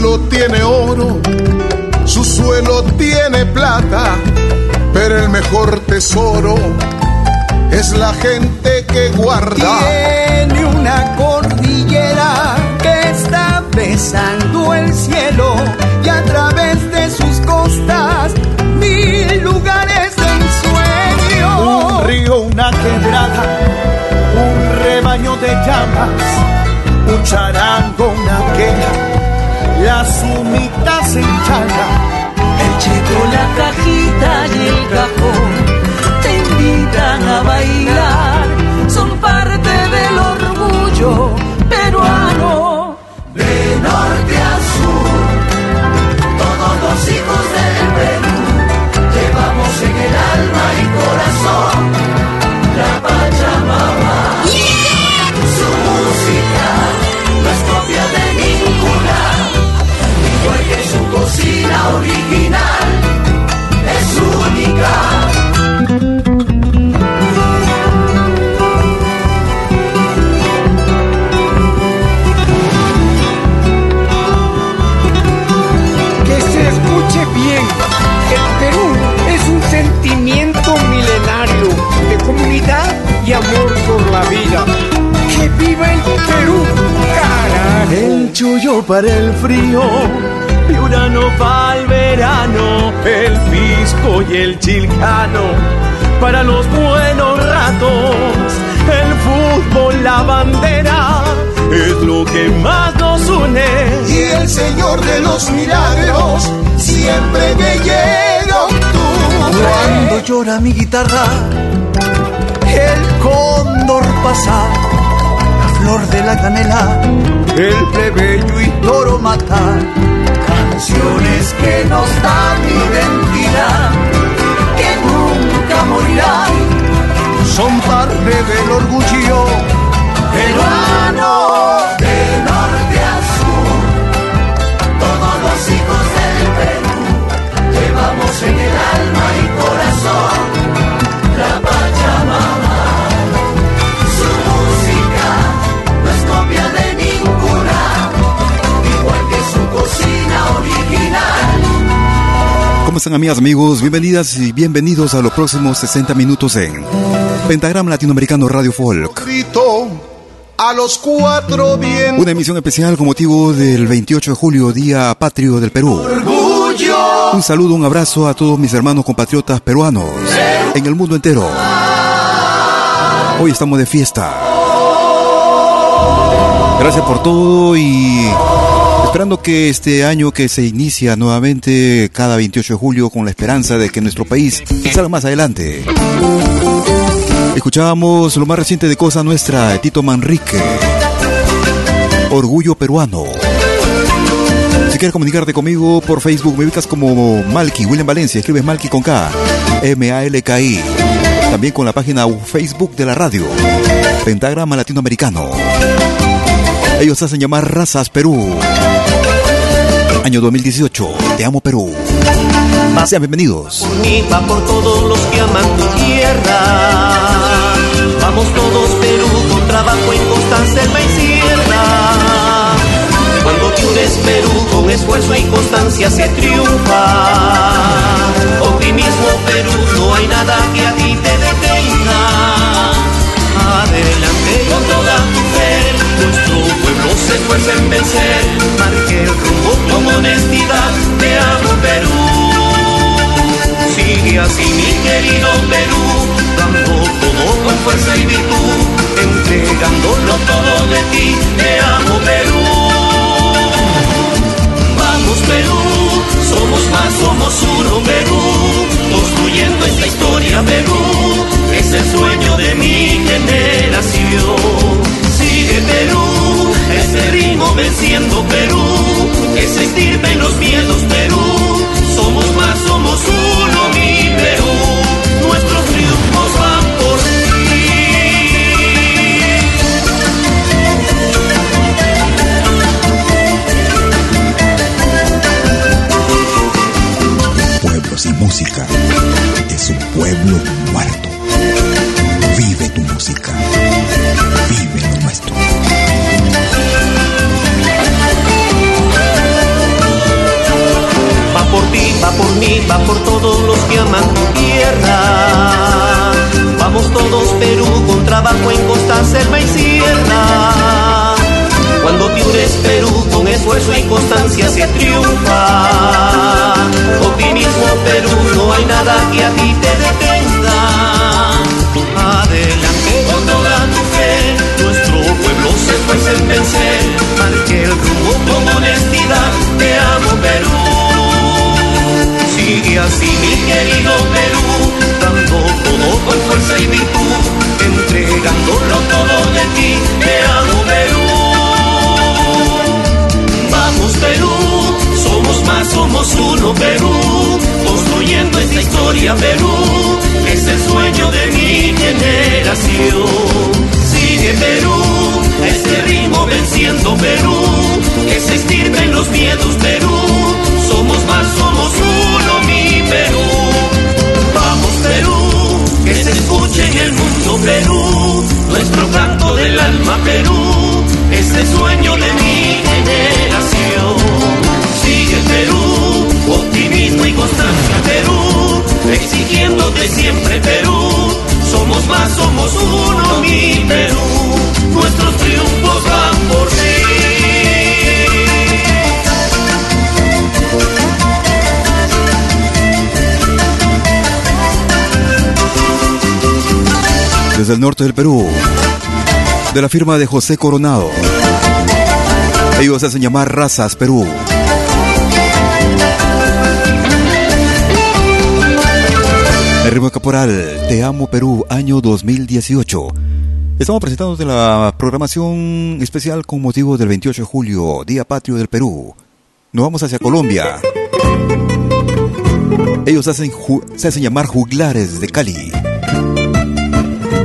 Suelo tiene oro, su suelo tiene plata, pero el mejor tesoro es la gente que guarda. Tiene una cordillera que está besando el cielo y a través de sus costas mil lugares de ensueño. Un río, una quebrada, un rebaño de llamas, un charango, las humitas en chaga. El checo, la cajita y el cajón te invitan a bailar, para el frío, piurano para el verano, el pisco y el chilcano para los buenos ratos, el fútbol, la bandera, es lo que más nos une. Y el Señor de los milagros siempre me llega Cuando llora mi guitarra, el cóndor pasa, la flor de la canela, el plebeyo y toro mata. Canciones que nos dan identidad, que nunca morirán. Son parte del orgullo Peruano, están amigas, amigos? Bienvenidas y bienvenidos a los próximos 60 minutos en Pentagrama Latinoamericano Radio Folk. grito a los cuatro vientos. Una emisión especial con motivo del 28 de julio, Día Patrio del Perú. Un saludo, un abrazo a todos mis hermanos compatriotas peruanos en el mundo entero. Hoy estamos de fiesta. Gracias por todo y esperando que este año que se inicia nuevamente cada 28 de julio con la esperanza de que nuestro país salga más adelante. Escuchábamos lo más reciente de Cosa Nuestra, Tito Manrique. Orgullo peruano. Si quieres comunicarte conmigo por Facebook, me ubicas como Malky, William Valencia. Escribes Malky con K, M-A-L-K-I. También con la página Facebook de la radio, Pentagrama Latinoamericano. Ellos hacen llamar Razas Perú. Año 2018. Te amo Perú. Sean bienvenidos. Unida por todos los que aman tu tierra. Vamos todos Perú con trabajo en constancia y sierra. Cuando llores Perú con esfuerzo y constancia se triunfa. Optimismo Perú, no hay nada que a ti te detenga. Adelante con toda tu fe, pueblo se esfuerza en vencer. Marque el rumbo con honestidad, te amo Perú. Sigue así mi querido Perú, dando todo con fuerza y virtud, entregándolo todo de ti, te amo Perú. Vamos Perú, somos más, somos uno Perú, construyendo esta historia Perú, es el sueño de mi generación. Sigue Perú, ese ritmo venciendo Perú, que se los miedos Perú, somos más, somos uno Desde el norte del Perú, de la firma de José Coronado. Ellos se hacen llamar Razas Perú. El ritmo caporal, Te Amo Perú, año 2018. Estamos presentando de la programación especial con motivo del 28 de julio, Día Patrio del Perú. Nos vamos hacia Colombia. Ellos hacen se hacen llamar Juglares de Cali.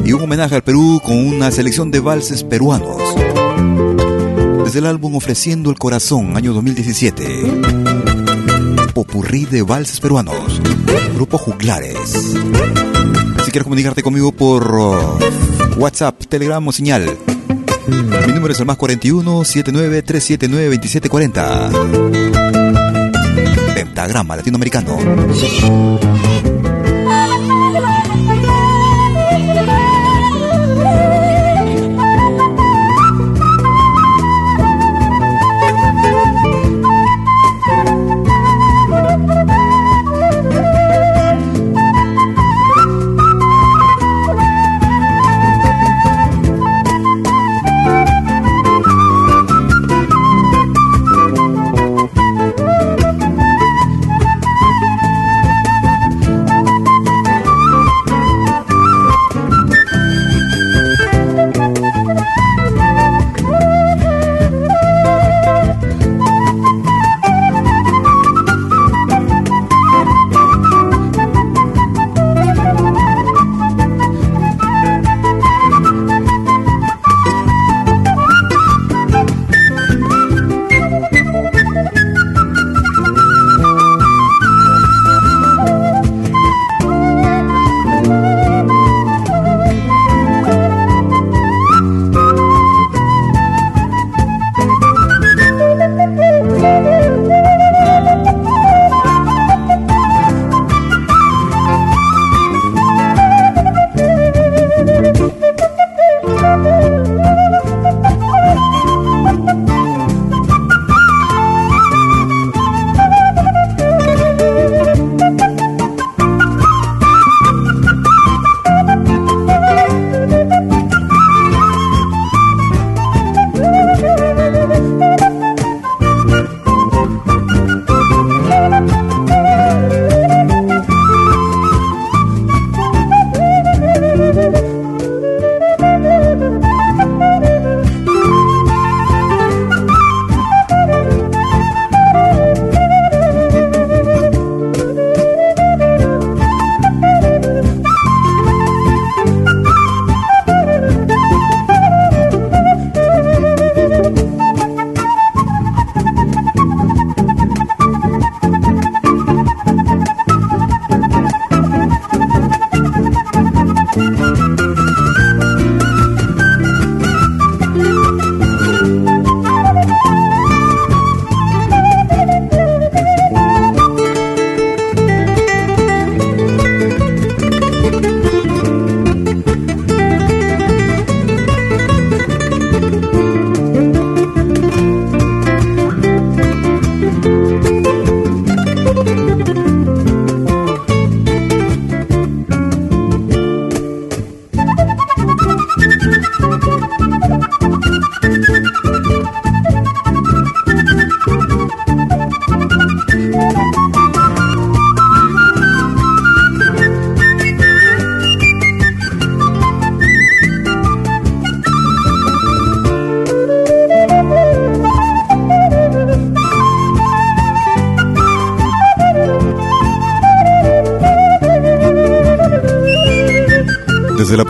Y un homenaje al Perú con una selección de valses peruanos. Desde el álbum Ofreciendo el Corazón, año 2017. Popurrí de valses peruanos. Grupo Juglares. Si quieres comunicarte conmigo por uh, WhatsApp, Telegram o señal. Mi número es el más 41 79 379 2740. Pentagrama latinoamericano.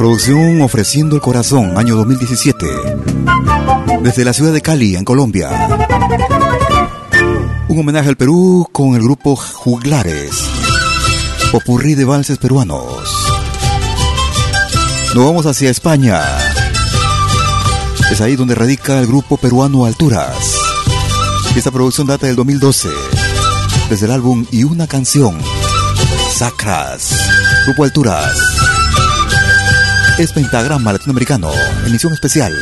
Producción Ofreciendo el Corazón, año 2017. Desde la ciudad de Cali, en Colombia. Un homenaje al Perú con el grupo Juglares. Popurrí de valses peruanos. Nos vamos hacia España. Es ahí donde radica el grupo peruano Alturas. Esta producción data del 2012. Desde el álbum Y una canción. Sacras. Grupo Alturas. Es Pentagrama Latinoamericano. Emisión especial.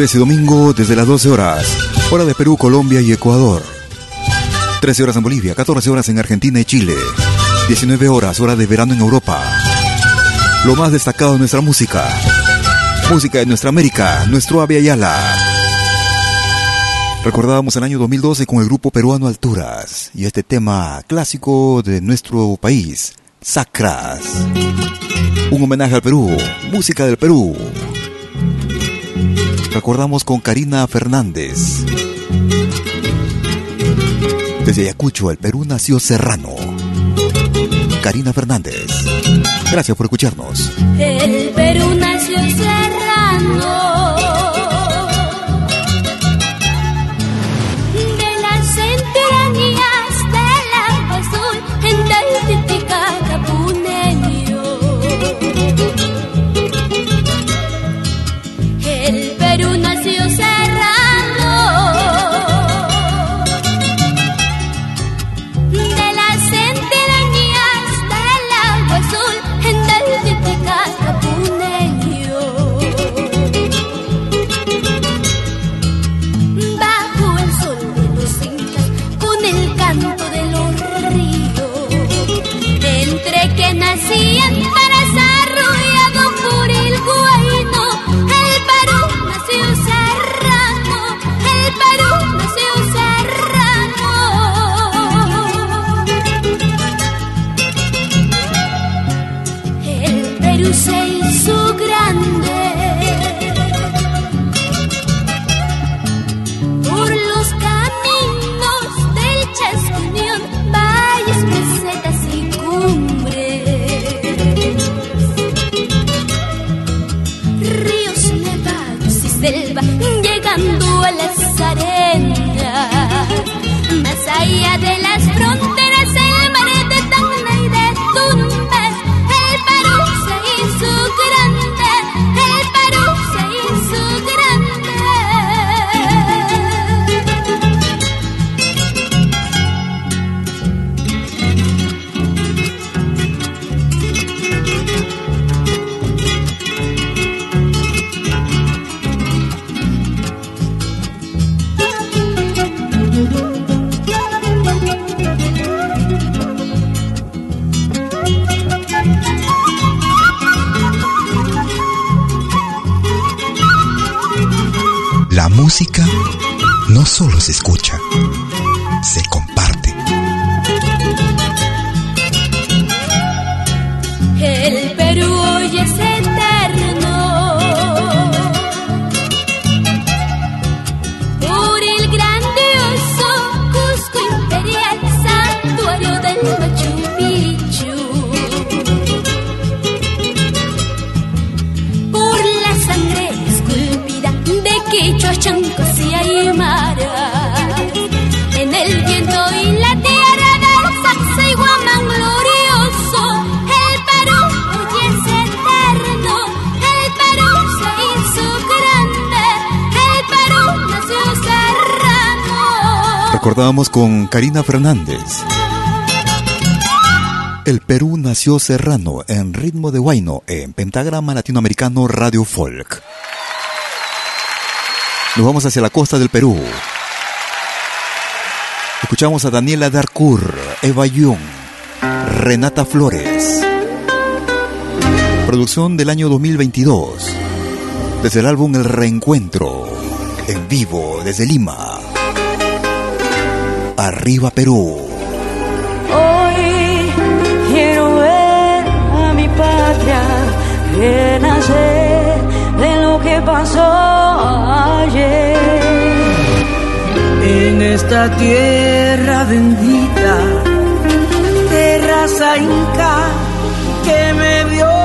Jueves y domingo desde las 12 horas, hora de Perú, Colombia y Ecuador. 13 horas en Bolivia, 14 horas en Argentina y Chile, 19 horas, hora de verano en Europa. Lo más destacado de nuestra música, música de nuestra América, nuestro Ave Ayala. Recordábamos el año 2012 con el grupo peruano Alturas y este tema clásico de nuestro país, Sacras. Un homenaje al Perú, música del Perú recordamos con Karina Fernández. Desde Ayacucho, el Perú, nació Serrano. Karina Fernández. Gracias por escucharnos. El Perú nació Serrano. música no solo se escucha, se conoce. Recordábamos con Karina Fernández. El Perú nació serrano en ritmo de guayno en Pentagrama Latinoamericano Radio Folk. Nos vamos hacia la costa del Perú. Escuchamos a Daniela Darcourt, Eva Young, Renata Flores. Producción del año 2022. Desde el álbum El Reencuentro. En vivo desde Lima. Arriba Perú. Hoy quiero ver a mi patria renacer de lo que pasó ayer. En esta tierra bendita, terraza inca que me dio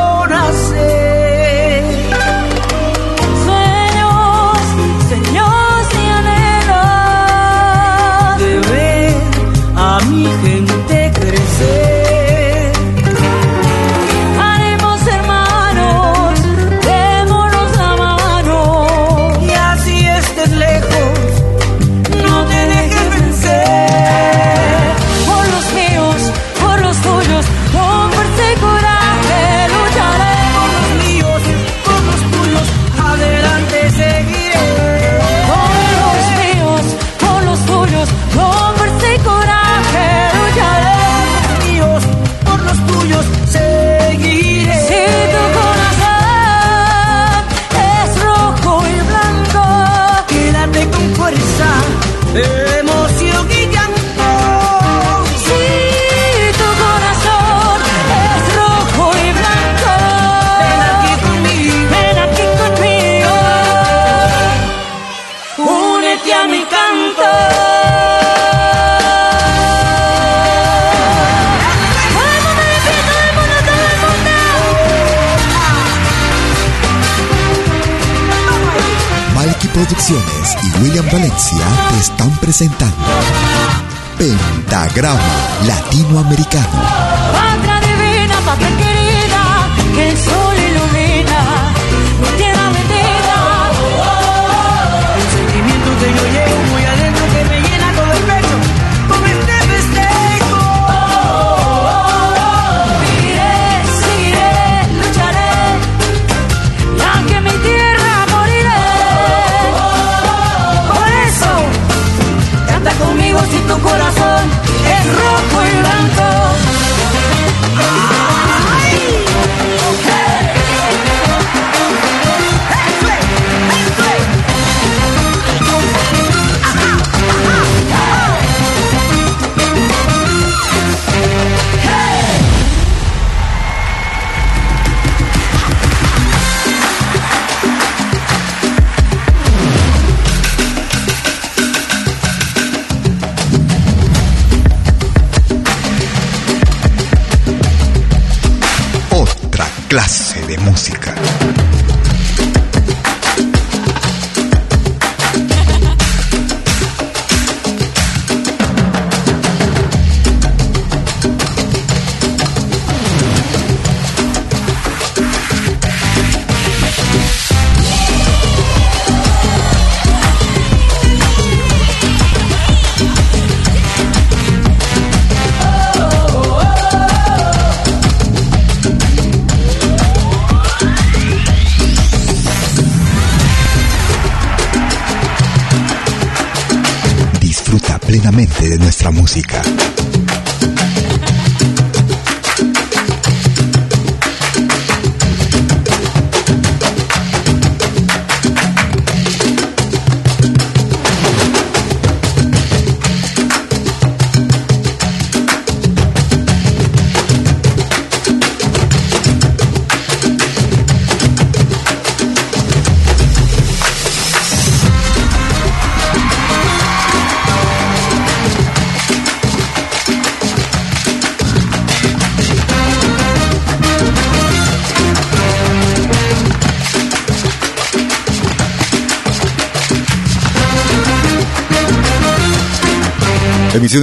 Pentagrama Latinoamericano. nuestra música.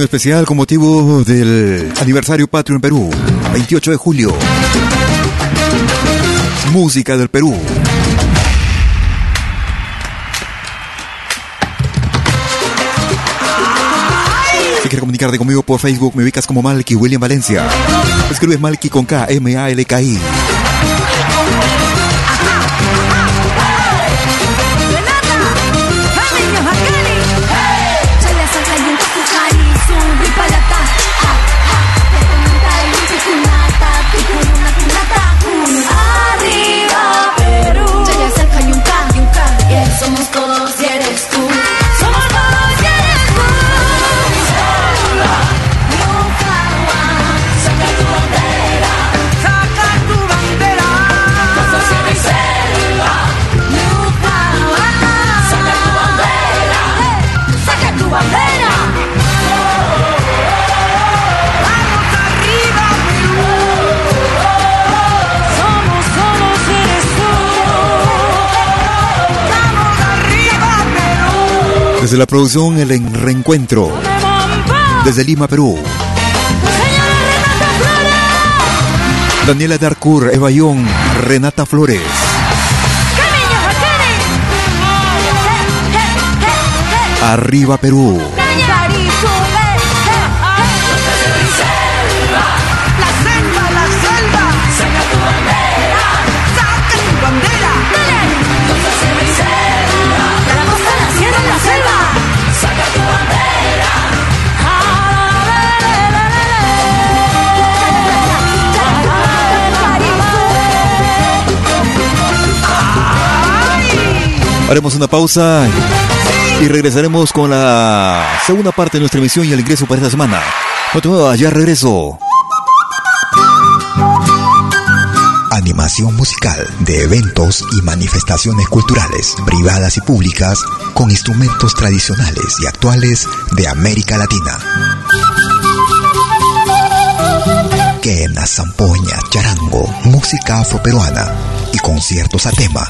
Especial con motivo del aniversario patrio en Perú, 28 de julio. Música del Perú. Si quieres comunicarte conmigo por Facebook, me ubicas como Malky William Valencia. Escribes Malky con K, M-A-L-K-I. Desde la producción El Reencuentro. Desde Lima, Perú. Daniela Darcourt, Eva Young, Renata Flores. Arriba Perú. Haremos una pausa y regresaremos con la segunda parte de nuestra emisión y el ingreso para esta semana. No te muevas, ya regreso. Animación musical de eventos y manifestaciones culturales, privadas y públicas, con instrumentos tradicionales y actuales de América Latina. Quena, zampoña, charango, música afroperuana y conciertos a tema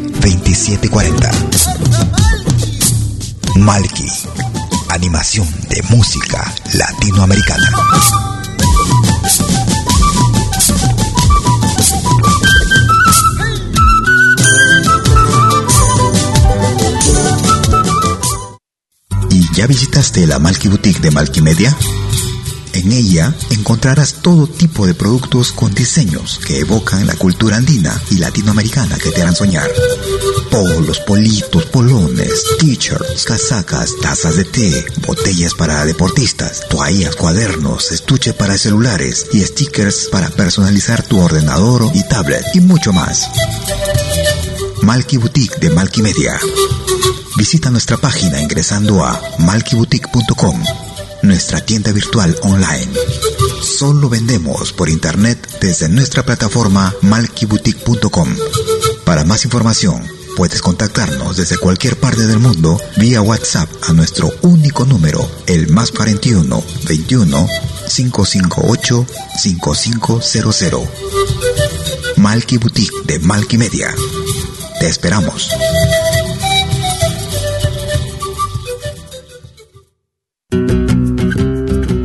2740. Malky, animación de música latinoamericana. ¿Y ya visitaste la Malky Boutique de Malky Media? En ella encontrarás todo tipo de productos con diseños que evocan la cultura andina y latinoamericana que te harán soñar. Polos, politos, polones, t-shirts, casacas, tazas de té, botellas para deportistas, toallas, cuadernos, estuche para celulares y stickers para personalizar tu ordenador y tablet y mucho más. Malky Boutique de Malky Media. Visita nuestra página ingresando a malkyboutique.com nuestra tienda virtual online. Solo vendemos por internet desde nuestra plataforma malkiboutique.com. Para más información, puedes contactarnos desde cualquier parte del mundo vía WhatsApp a nuestro único número, el más 41 21 558 5500. Malky Boutique de Malky Media. Te esperamos.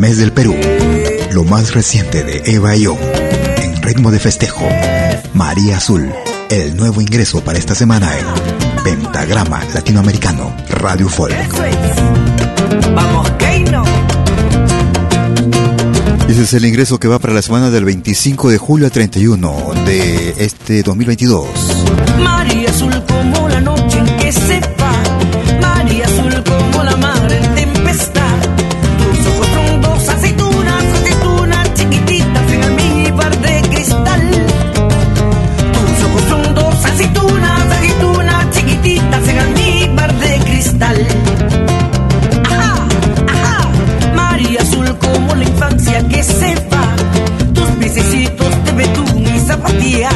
Mes del Perú, lo más reciente de Eva y yo, en ritmo de festejo, María Azul, el nuevo ingreso para esta semana en Pentagrama Latinoamericano Radio Folk. Vamos, Keino. Ese es el ingreso que va para la semana del 25 de julio al 31 de este 2022. María azul como la noche en que se va. María azul como la mar en tempestad. María azul como la infancia que se va. Tus piececitos de betún y zapatillas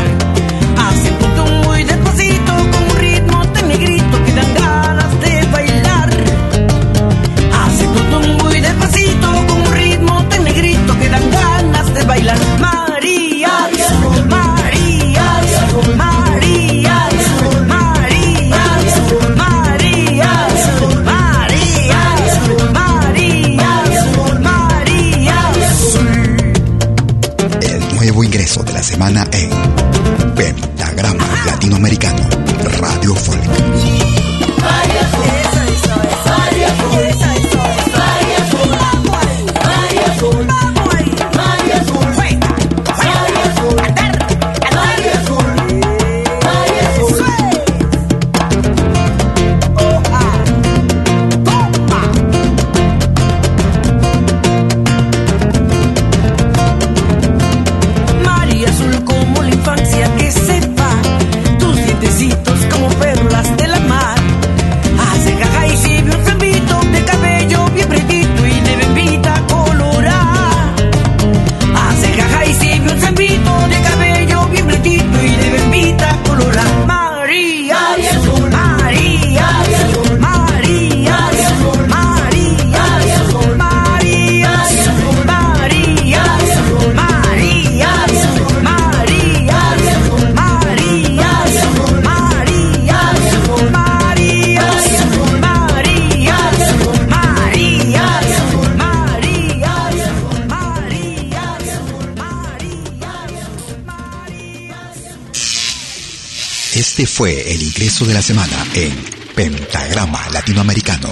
ingreso de la semana en Pentagrama Latinoamericano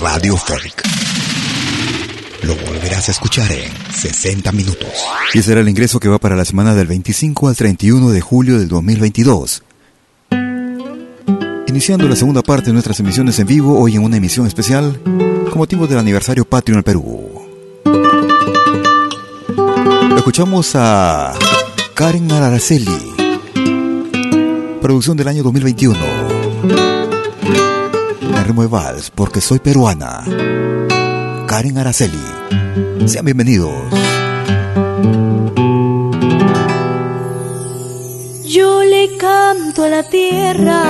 Radio Folk. Lo volverás a escuchar en 60 minutos. Y ese era el ingreso que va para la semana del 25 al 31 de julio del 2022. Iniciando la segunda parte de nuestras emisiones en vivo, hoy en una emisión especial con motivo del aniversario patrio en el Perú. Escuchamos a Karen Araceli, producción del año 2021. en ritmo de vals, porque soy peruana. Karen Araceli. Sean bienvenidos. Yo le canto a la tierra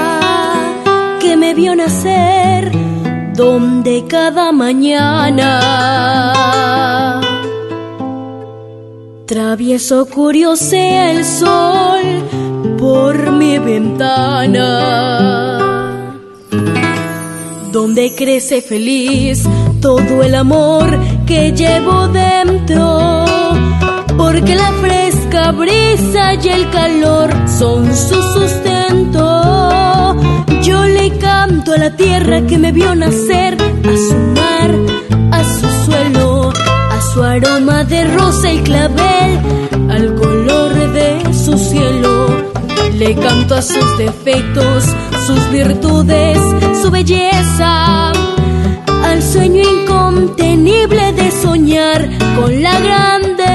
que me vio nacer, donde cada mañana travieso curiosea el sol por mi ventana donde crece feliz todo el amor que llevo dentro, porque la fresca brisa y el calor son su sustento. Yo le canto a la tierra que me vio nacer, a su mar, a su suelo, a su aroma de rosa y clavel, al color de su cielo. Le canto a sus defectos, sus virtudes, su belleza, al sueño incontenible de soñar con la grandeza,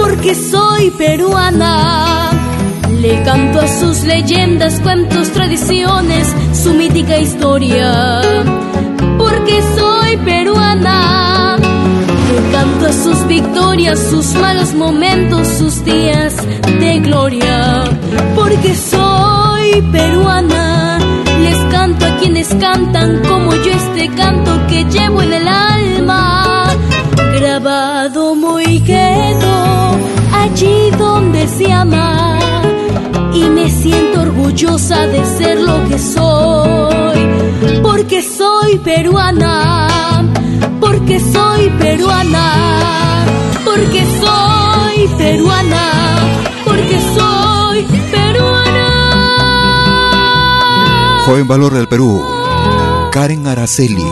porque soy peruana. Le canto a sus leyendas, cuentos, tradiciones, su mítica historia, porque soy peruana. Le canto a sus victorias, sus malos momentos, sus días de gloria, porque soy peruana. Les canto a quienes cantan como yo este canto que llevo en el alma. Grabado muy quedo allí donde se ama y me siento orgullosa de ser lo que soy, porque soy peruana, porque soy peruana, porque soy peruana, porque soy peruana. Joven Valor del Perú, Karen Araceli.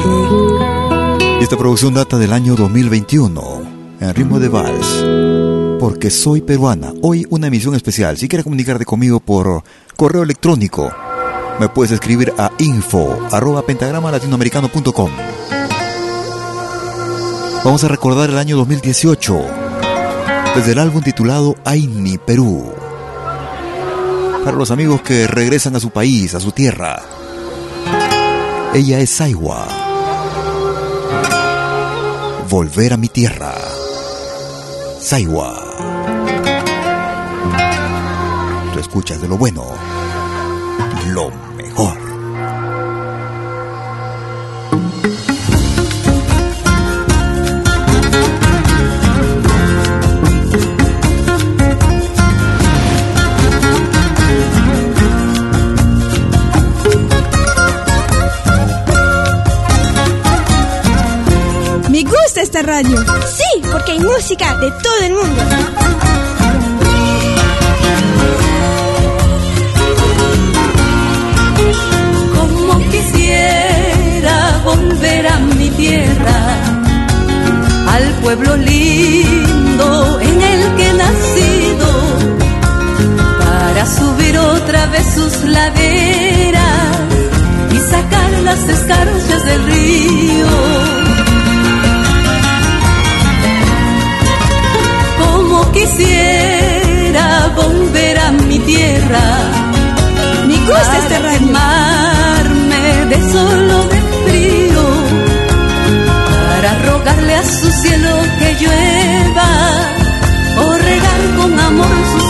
Esta producción data del año 2021, en ritmo de vals. Porque soy peruana. Hoy una emisión especial. Si quieres comunicarte conmigo por correo electrónico, me puedes escribir a info arroba pentagrama latinoamericano.com. Vamos a recordar el año 2018 desde el álbum titulado Aini Perú. Para los amigos que regresan a su país, a su tierra. Ella es Saiwa. Volver a mi tierra. Saiwa. Tú escuchas de lo bueno, lo radio. Sí, porque hay música de todo el mundo. Como quisiera volver a mi tierra, al pueblo lindo tierra Me gusta radio. quemarme de solo de frío para rogarle a su cielo que llueva o regar con amor su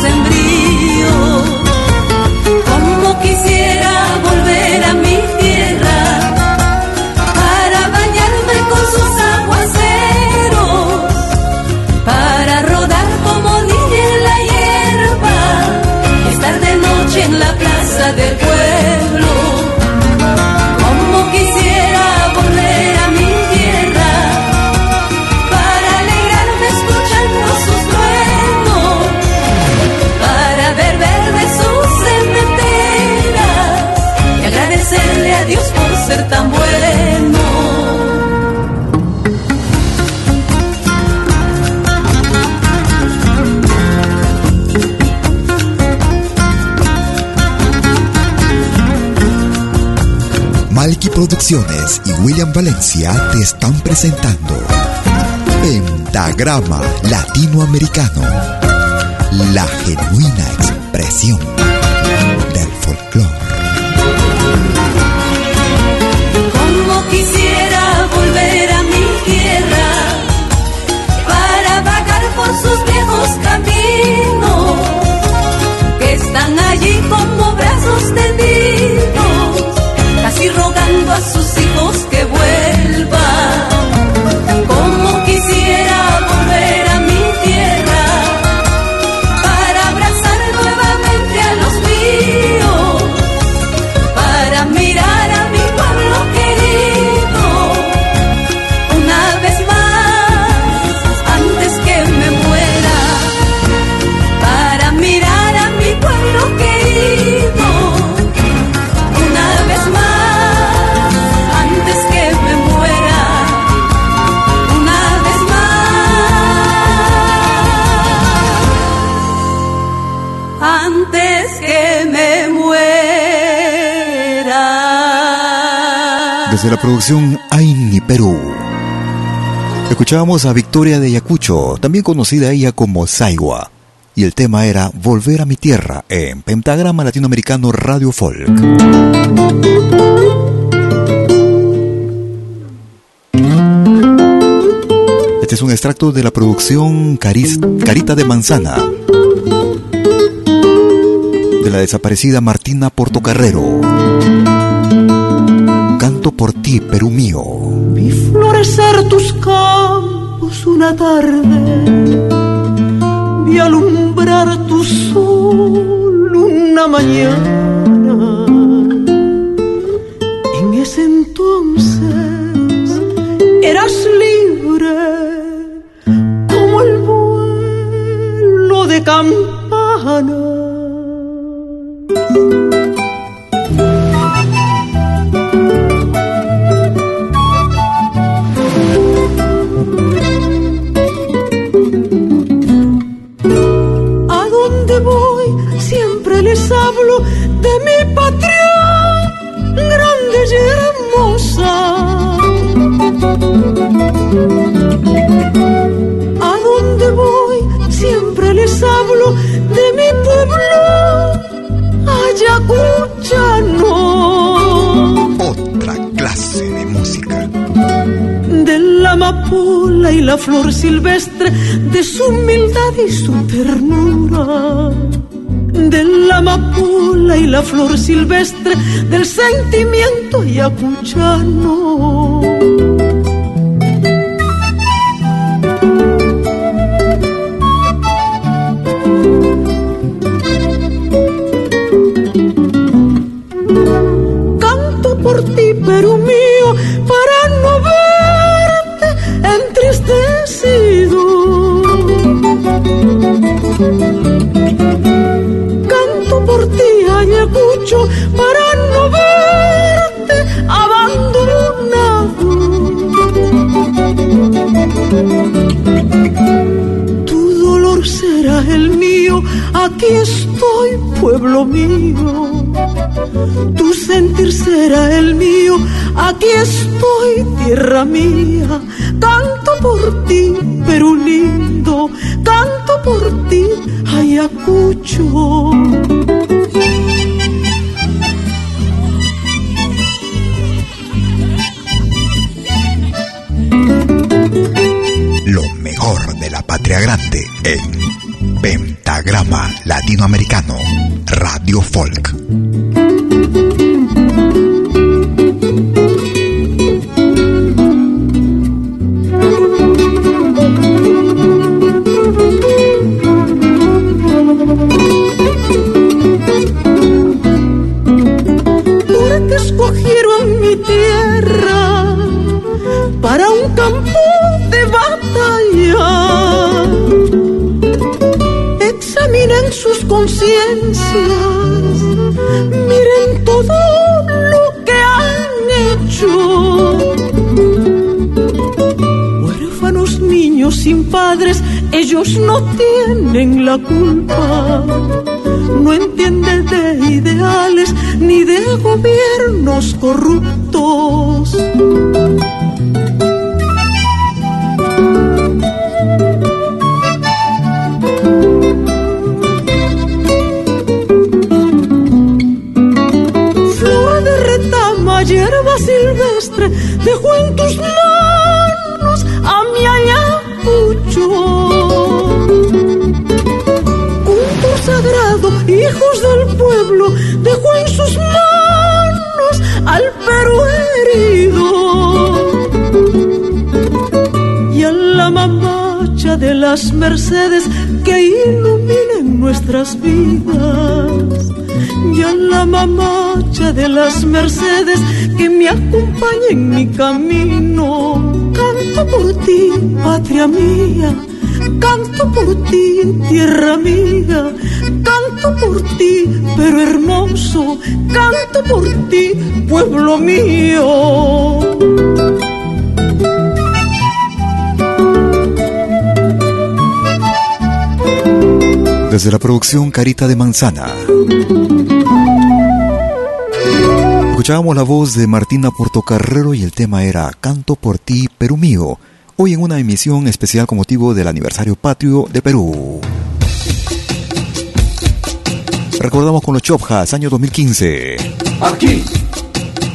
Producciones y William Valencia te están presentando Pentagrama Latinoamericano, la genuina expresión del folclore. Como quisiera volver a mi tierra para vagar por sus viejos a sus hijos que Desde la producción Aini Perú. Escuchábamos a Victoria de Ayacucho, también conocida ella como Saigua. Y el tema era Volver a mi tierra en Pentagrama Latinoamericano Radio Folk. Este es un extracto de la producción Carita de Manzana de la desaparecida Martina Portocarrero. Por ti, Perú mío. Vi florecer tus campos una tarde, vi alumbrar tu sol una mañana. En ese entonces eras libre como el vuelo de campana. Amapola y la flor silvestre, de su humildad y su ternura. De la amapola y la flor silvestre, del sentimiento yacuchano. Canto por ti, Perú mío, aquí estoy, pueblo mío. Tu sentir será el mío, aquí estoy, tierra mía. Canto por ti, Perú lindo, canto por ti, Ayacucho. Lo mejor de la patria grande en Latinoamericano Radio Folk. Culpa. No entienden de ideales ni de gobiernos corruptos. Las Mercedes que iluminen nuestras vidas. Y a la mamacha de las Mercedes que me acompañe en mi camino. Canto por ti, patria mía Canto por ti, tierra mía, canto por ti, pero hermoso, canto por ti, pueblo mío. Desde la producción Carita de Manzana. Escuchábamos la voz de Martina Portocarrero y el tema era Canto por ti, Perú mío hoy en una emisión especial con motivo del aniversario patrio de Perú. Recordamos con los Chopjas, año 2015. Aquí,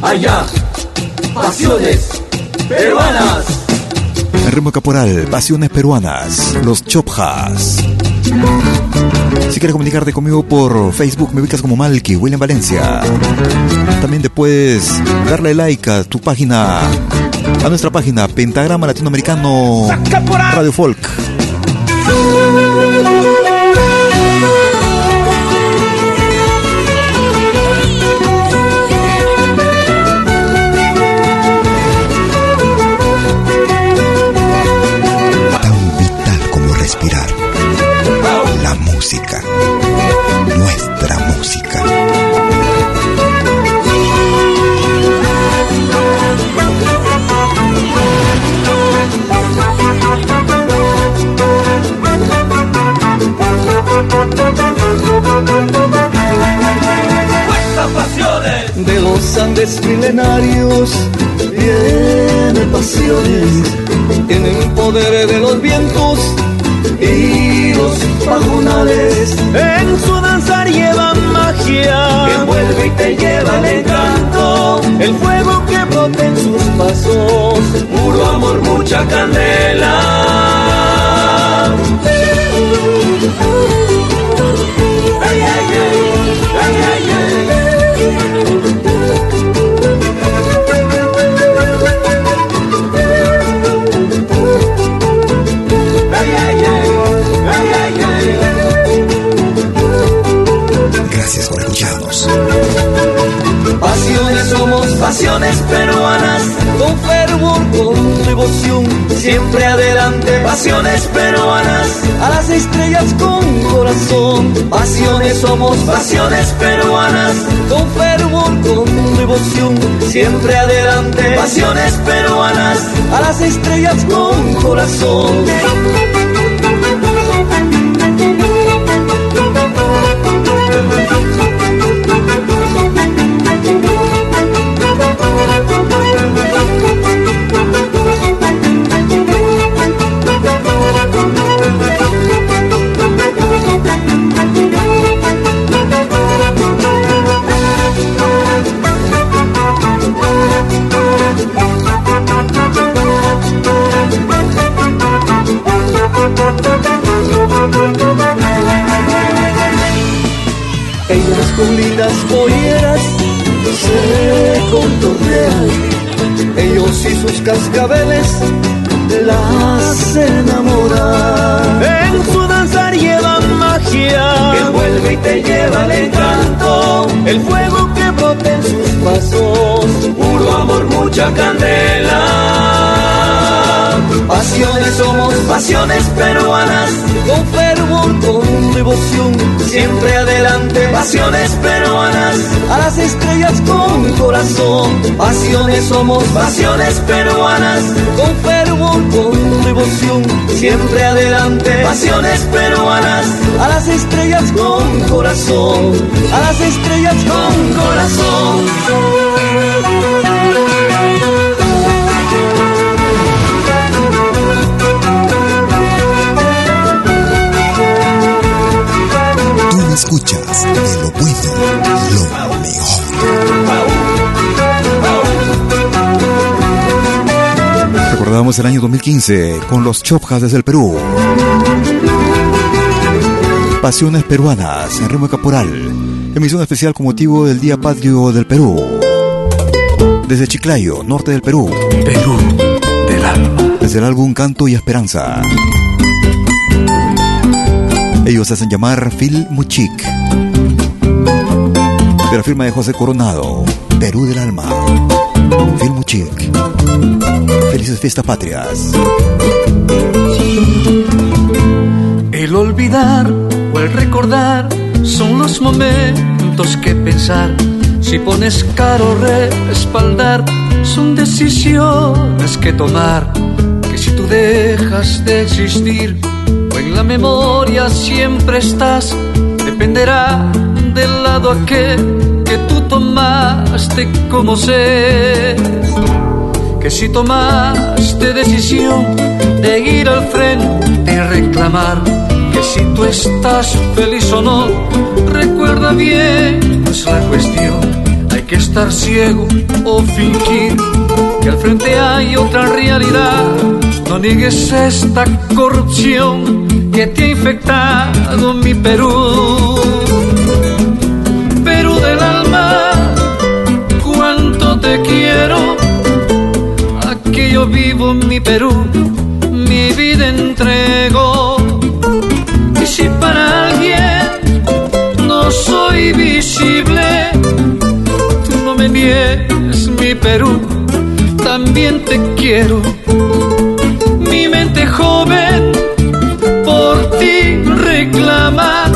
allá, pasiones peruanas. ritmo Caporal, pasiones peruanas, los Chopjas. Si quieres comunicarte conmigo por Facebook, me ubicas como Malky, William Valencia. También te puedes darle like a tu página a nuestra página Pentagrama Latinoamericano Radio Folk. De los Andes milenarios vienen pasiones en el poder de los vientos y los pajonales. En su danzar llevan magia que envuelve y te lleva el encanto. El fuego que brota en sus pasos, puro amor, mucha candela. Gracias por escucharnos. Pasiones somos pasiones peruanas, con fervor, con devoción, siempre adelante. Pasiones peruanas, a las estrellas con corazón. Pasiones somos pasiones peruanas, con fervor, con devoción, siempre adelante. Pasiones peruanas, a las estrellas con corazón. Ellas con lindas polleras se contornean, ellos y sus cascabeles las enamoran. En su danzar llevan magia que envuelve y te lleva al encanto. El fuego que brota en sus pasos, puro amor, mucha candela. Pasiones somos pasiones peruanas, con fervor, con devoción, siempre adelante. Pasiones peruanas, a las estrellas con corazón. Pasiones somos pasiones peruanas, con fervor, con devoción, siempre adelante. Pasiones peruanas, a las estrellas con corazón, a las estrellas con corazón. Recordamos el año 2015 con los Chopjas desde el Perú. Pasiones peruanas en ritmo caporal. Emisión especial con motivo del Día Patrio del Perú. Desde Chiclayo, norte del Perú. Perú del alma. Desde el álbum Canto y Esperanza. Ellos se hacen llamar Phil Muchik. De la firma de José Coronado, Perú del alma. Phil Muchik. Felices fiestas patrias. El olvidar o el recordar son los momentos que pensar. Si pones caro respaldar, son decisiones que tomar. Que si tú dejas de existir o en la memoria siempre estás, dependerá del lado aquel que tomaste como ser. Que si tomaste decisión de ir al frente y reclamar que si tú estás feliz o no, recuerda bien, es la cuestión. Hay que estar ciego o fingir que al frente hay otra realidad. No niegues esta corrupción que te ha infectado mi. Perú te quiero. Aquí yo vivo mi Perú, mi vida entrego y si para alguien no soy visible, tú no me niegues mi Perú, también te quiero. Mi mente joven por ti reclama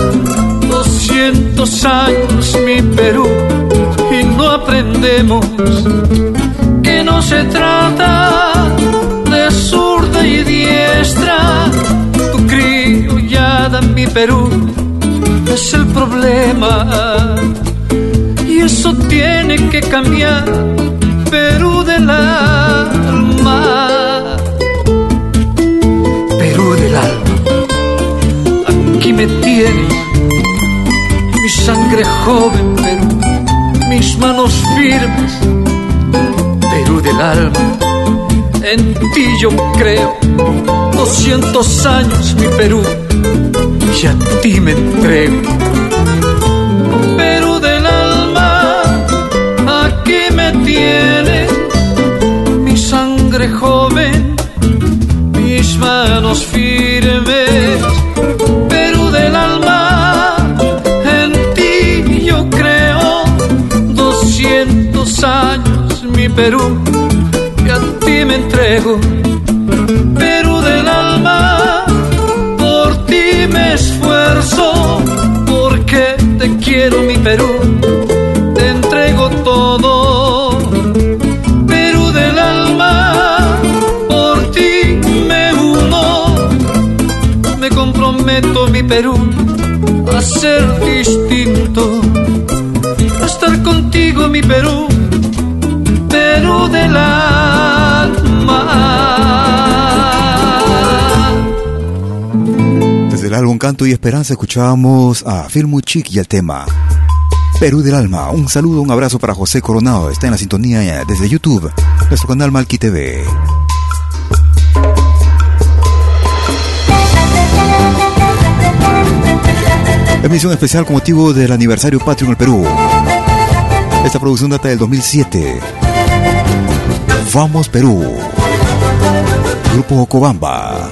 200 años mi Perú aprendemos que no se trata de zurda y diestra. Tu criollada mi Perú es el problema. Y eso tiene que cambiar Perú del alma. Perú del alma. Aquí me tiene mi sangre joven mis manos firmes Perú del alma en ti yo creo 200 años mi Perú y a ti me entrego. Perú del alma, aquí me tienes, mi sangre joven, mis manos firmes. Perú y a ti me entrego. Perú del alma, por ti me esfuerzo, porque te quiero mi Perú, Desde el álbum Canto y Esperanza escuchábamos a Phil y el tema Perú del Alma. Un saludo, un abrazo para José Coronado. Está en la sintonía desde YouTube, nuestro canal Malki TV. Emisión especial con motivo del aniversario patrio en el Perú. Esta producción data del 2007. Vamos Perú. Grupo Cobamba.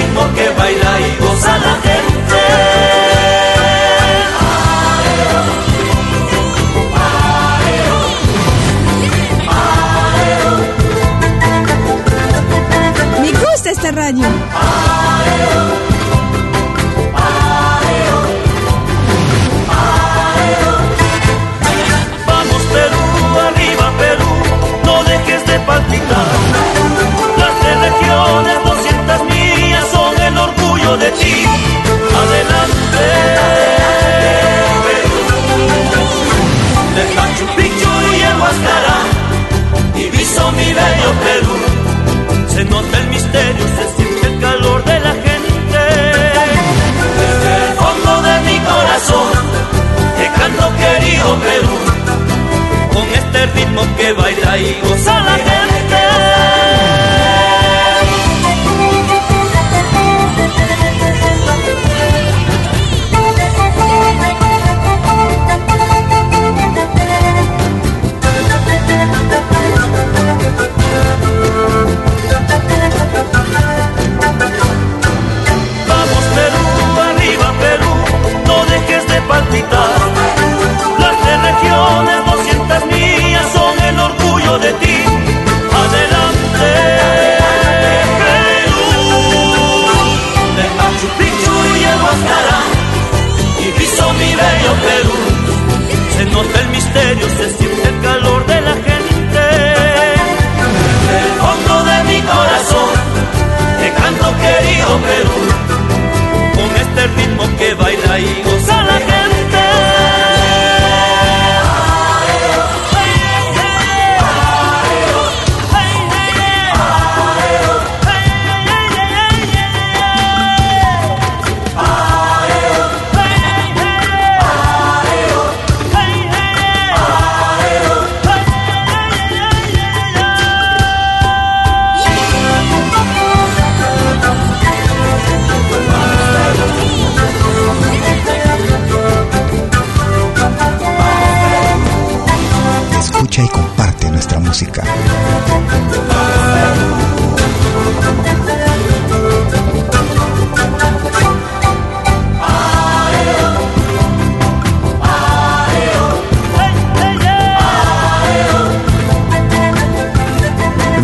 Ritmo que baila y goza la gente. Me gusta esta radio. Vamos Perú, arriba Perú, no dejes de palpitar. Las tres regiones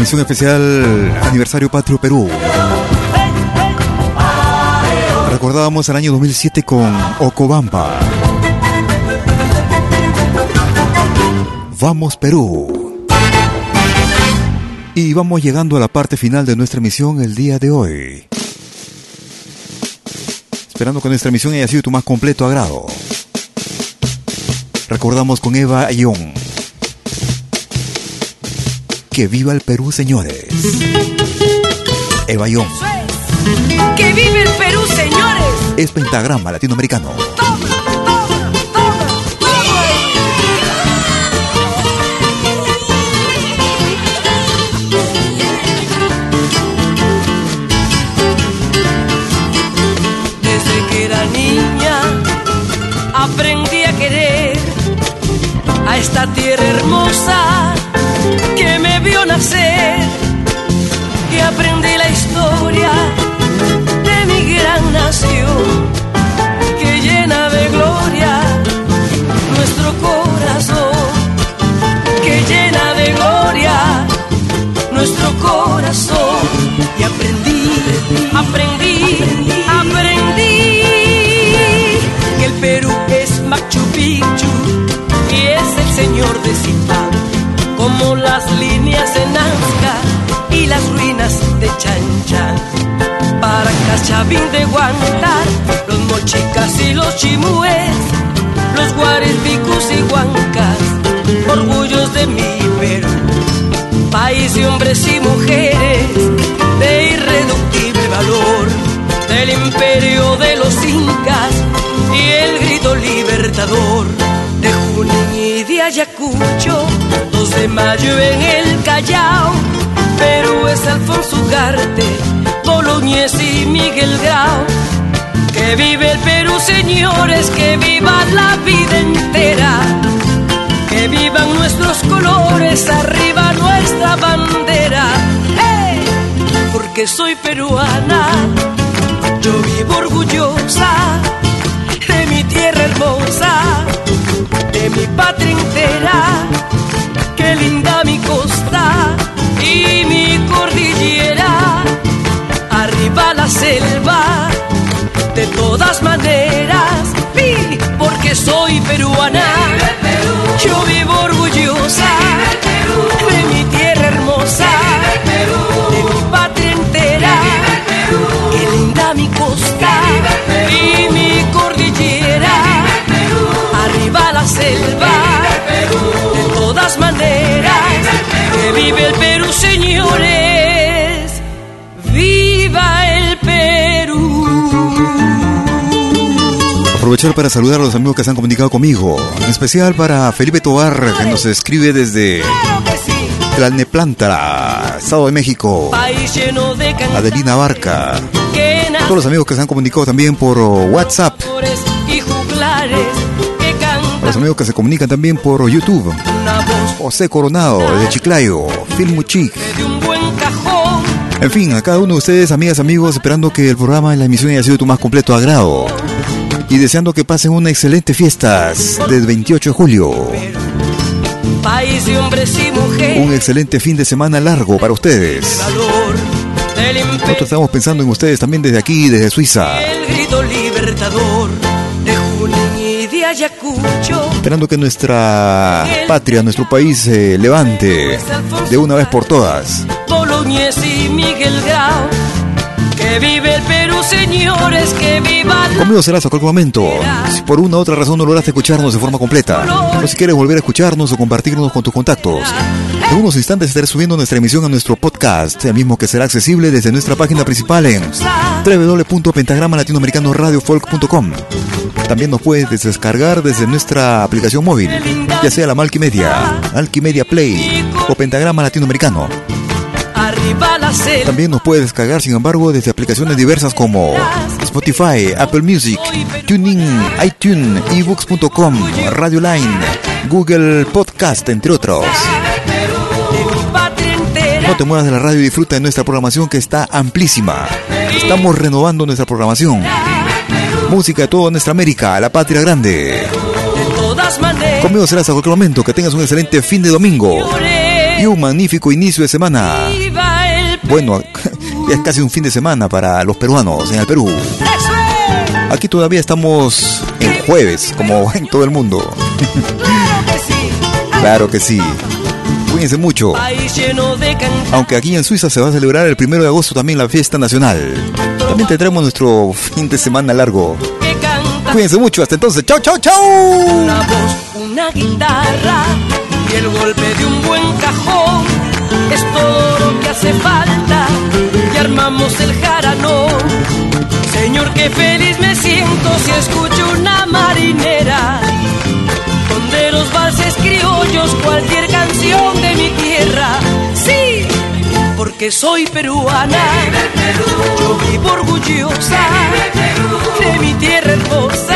Emisión especial Aniversario Patrio Perú. Recordábamos el año 2007 con Ocobamba. Vamos Perú. Y vamos llegando a la parte final de nuestra emisión el día de hoy. Esperando que nuestra emisión haya sido tu más completo agrado. Recordamos con Eva Ayón. Que viva el Perú, señores. Eva Ayón ¡Que vive el Perú, señores! es pentagrama latinoamericano. Desde que era niña aprendí a querer a esta tierra hermosa nacer y aprendí la historia de mi gran nación que llena de gloria nuestro corazón que llena de gloria nuestro corazón. Y aprendí, aprendí, aprendí que el Perú es Machu Picchu y es el señor de como las líneas de Nazca y las ruinas de Chanchan. Para Cachavín de Huantar, los mochicas y los chimúes, los guarepicus y huancas, orgullos de mi Perú país de hombres y mujeres de irreductible valor, del imperio de los incas y el grito libertador de Junín y de Ayacucho, 2 mayo en el Callao, Perú es Alfonso Ugarte, Boloñez y Miguel Grau. Que vive el Perú, señores, que viva la vida entera. Que vivan nuestros colores, arriba nuestra bandera. ¡Hey! Porque soy peruana, yo vivo orgullosa de mi tierra hermosa, de mi patria entera. Qué linda mi costa y mi cordillera. Arriba la selva, de todas maneras, porque soy peruana. Yo vivo orgullosa de mi tierra hermosa, de mi patria entera. Qué linda mi costa y mi cordillera. Arriba la selva, maneras. Que vive el Perú, señores. ¡Viva el Perú! Aprovechar para saludar a los amigos que se han comunicado conmigo, en especial para Felipe Tobar, que nos escribe desde Tlalneplántara, Estado de México, Adelina Barca, todos los amigos que se han comunicado también por WhatsApp. Los amigos que se comunican también por YouTube. José Coronado, desde Chiclayo. Filmuchic. En fin, a cada uno de ustedes, amigas, amigos, esperando que el programa y la emisión haya sido tu más completo agrado. Y deseando que pasen una excelente fiestas del 28 de julio. Un excelente fin de semana largo para ustedes. Nosotros estamos pensando en ustedes también desde aquí, desde Suiza. El grito libertador de y de Ayacucho. Esperando que nuestra patria, nuestro país se levante de una vez por todas. Boloñez y Miguel Grau. Que vive el Perú, señores, que viva la... Conmigo serás a cualquier momento. Si por una u otra razón no lograste escucharnos de forma completa, o si quieres volver a escucharnos o compartirnos con tus contactos, en unos instantes estaré subiendo nuestra emisión a nuestro podcast, el mismo que será accesible desde nuestra página principal en www.pentagrama-latinoamericano-radiofolk.com. También nos puedes descargar desde nuestra aplicación móvil, ya sea la Malkimedia, Alquimedia Play o Pentagrama Latinoamericano. También nos puedes descargar, sin embargo, desde aplicaciones diversas como Spotify, Apple Music, TuneIn, iTunes, ebooks.com, Radio Line, Google Podcast, entre otros. No te muevas de la radio y disfruta de nuestra programación que está amplísima. Estamos renovando nuestra programación. Música de toda nuestra América, la patria grande. Conmigo serás a cualquier momento. Que tengas un excelente fin de domingo y un magnífico inicio de semana. Bueno, es casi un fin de semana para los peruanos en el Perú. Aquí todavía estamos en jueves, como en todo el mundo. Claro que sí. Cuídense mucho. Aunque aquí en Suiza se va a celebrar el primero de agosto también la fiesta nacional. También tendremos nuestro fin de semana largo. Cuídense mucho. Hasta entonces. Chau, chau, chau. una voz, una guitarra y el golpe de un buen cajón es todo lo que hace falta y armamos el jarano. Señor, qué feliz me siento si escucho una marinera donde los valses criollos, cualquier canción de mi tierra. Porque soy peruana. Yo vivo orgullosa de mi tierra hermosa,